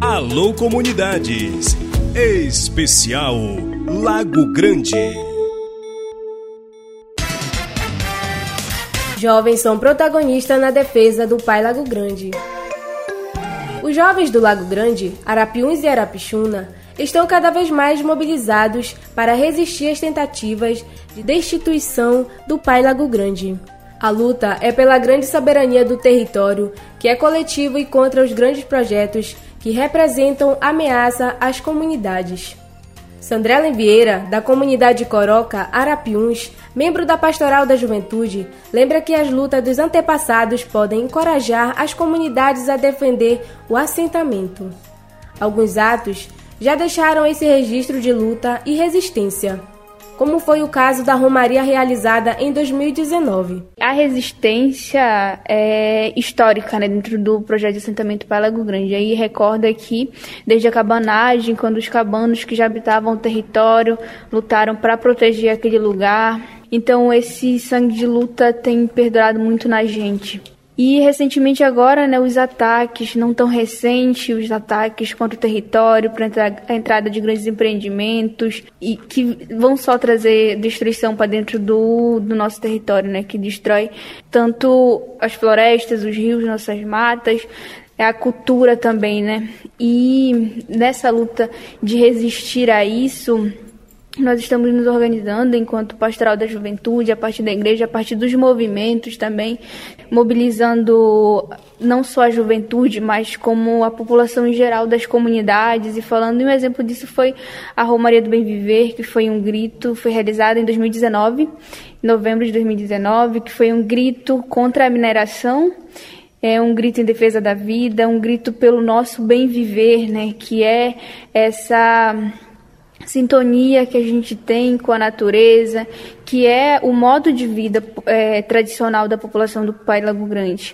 Alô Comunidades. Especial Lago Grande. Jovens são protagonistas na defesa do Pai Lago Grande. Os jovens do Lago Grande, Arapiuns e Arapixuna, estão cada vez mais mobilizados para resistir às tentativas de destituição do Pai Lago Grande. A luta é pela grande soberania do território, que é coletivo e contra os grandes projetos que representam ameaça às comunidades. Sandrela Vieira, da comunidade Coroca Arapiuns, membro da Pastoral da Juventude, lembra que as lutas dos antepassados podem encorajar as comunidades a defender o assentamento. Alguns atos já deixaram esse registro de luta e resistência como foi o caso da Romaria realizada em 2019. A resistência é histórica né, dentro do projeto de assentamento Palágo Grande. Aí recorda que, desde a cabanagem, quando os cabanos que já habitavam o território lutaram para proteger aquele lugar. Então, esse sangue de luta tem perdurado muito na gente. E recentemente agora, né, os ataques, não tão recentes, os ataques contra o território, para a entrada de grandes empreendimentos, e que vão só trazer destruição para dentro do, do nosso território, né, que destrói tanto as florestas, os rios, nossas matas, é a cultura também, né? E nessa luta de resistir a isso, nós estamos nos organizando enquanto pastoral da juventude, a partir da igreja, a partir dos movimentos também, mobilizando não só a juventude, mas como a população em geral das comunidades. E falando, e um exemplo disso foi a Romaria do Bem Viver, que foi um grito, foi realizado em 2019, em novembro de 2019, que foi um grito contra a mineração é um grito em defesa da vida, um grito pelo nosso bem viver, né, que é essa sintonia que a gente tem com a natureza, que é o modo de vida é, tradicional da população do Pai Lago Grande.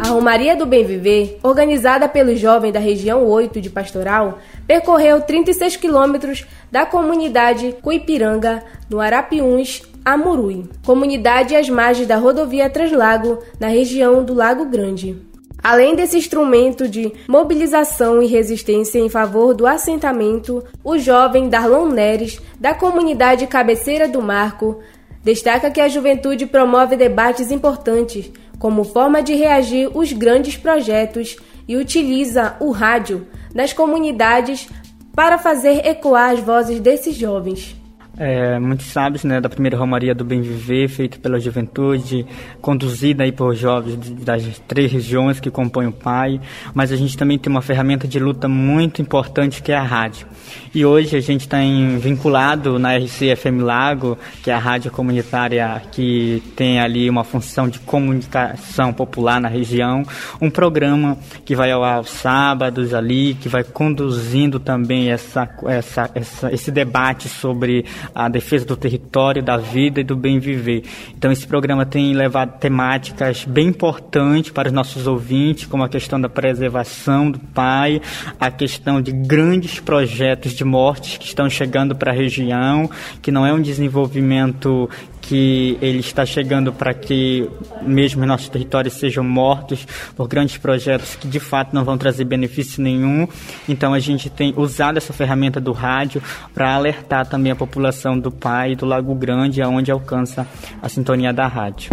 A Romaria do Bem Viver, organizada pelo jovem da região 8 de Pastoral, percorreu 36 quilômetros da comunidade Cuipiranga, no Arapiuns, a Murui, comunidade às margens da rodovia Translago, na região do Lago Grande. Além desse instrumento de mobilização e resistência em favor do assentamento, o jovem Darlon Neres, da comunidade Cabeceira do Marco, destaca que a juventude promove debates importantes como forma de reagir aos grandes projetos e utiliza o rádio nas comunidades para fazer ecoar as vozes desses jovens. É, muitos sabem né, da primeira Romaria do Bem Viver, feita pela juventude, conduzida aí por jovens das três regiões que compõem o PAI, mas a gente também tem uma ferramenta de luta muito importante que é a rádio. E hoje a gente está vinculado na RCFM Lago, que é a rádio comunitária que tem ali uma função de comunicação popular na região, um programa que vai ao aos sábados ali, que vai conduzindo também essa, essa, essa, esse debate sobre a defesa do território, da vida e do bem viver. Então esse programa tem levado temáticas bem importantes para os nossos ouvintes, como a questão da preservação do pai, a questão de grandes projetos de mortes que estão chegando para a região, que não é um desenvolvimento que ele está chegando para que mesmo nossos territórios sejam mortos por grandes projetos que de fato não vão trazer benefício nenhum. Então a gente tem usado essa ferramenta do rádio para alertar também a população do Pai e do Lago Grande, aonde alcança a sintonia da rádio.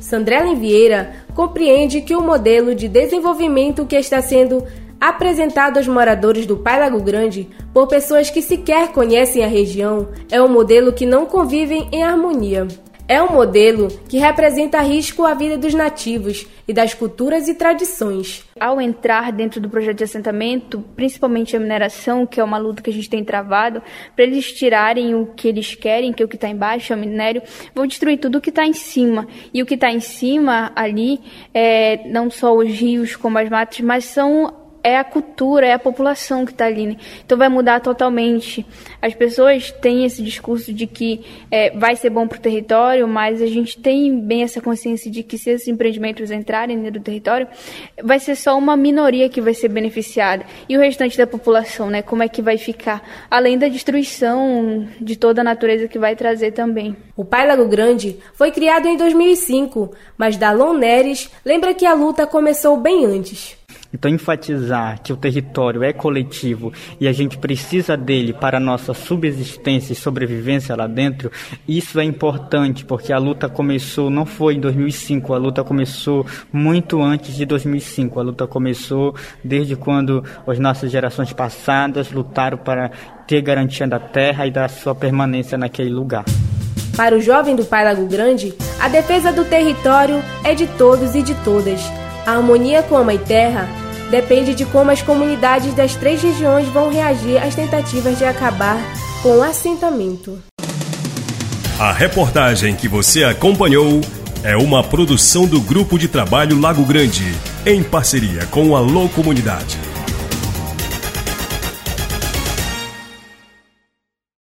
Sandrela Vieira compreende que o modelo de desenvolvimento que está sendo apresentado aos moradores do Pai Lago Grande por pessoas que sequer conhecem a região, é um modelo que não convivem em harmonia. É um modelo que representa risco à vida dos nativos e das culturas e tradições. Ao entrar dentro do projeto de assentamento, principalmente a mineração, que é uma luta que a gente tem travado, para eles tirarem o que eles querem, que é o que está embaixo, é o minério, vão destruir tudo o que está em cima. E o que está em cima ali, é, não só os rios como as matas, mas são é a cultura, é a população que está ali. Né? Então vai mudar totalmente. As pessoas têm esse discurso de que é, vai ser bom para o território, mas a gente tem bem essa consciência de que se esses empreendimentos entrarem no território, vai ser só uma minoria que vai ser beneficiada. E o restante da população, né? Como é que vai ficar? Além da destruição de toda a natureza que vai trazer também. O Pai Lago Grande foi criado em 2005, mas Dalon Neres lembra que a luta começou bem antes. Então, enfatizar que o território é coletivo e a gente precisa dele para a nossa subsistência e sobrevivência lá dentro, isso é importante, porque a luta começou, não foi em 2005, a luta começou muito antes de 2005. A luta começou desde quando as nossas gerações passadas lutaram para ter garantia da terra e da sua permanência naquele lugar. Para o jovem do Pai Lago Grande, a defesa do território é de todos e de todas. A harmonia com a Mãe Terra depende de como as comunidades das três regiões vão reagir às tentativas de acabar com o assentamento. A reportagem que você acompanhou é uma produção do Grupo de Trabalho Lago Grande, em parceria com a Alô Comunidade.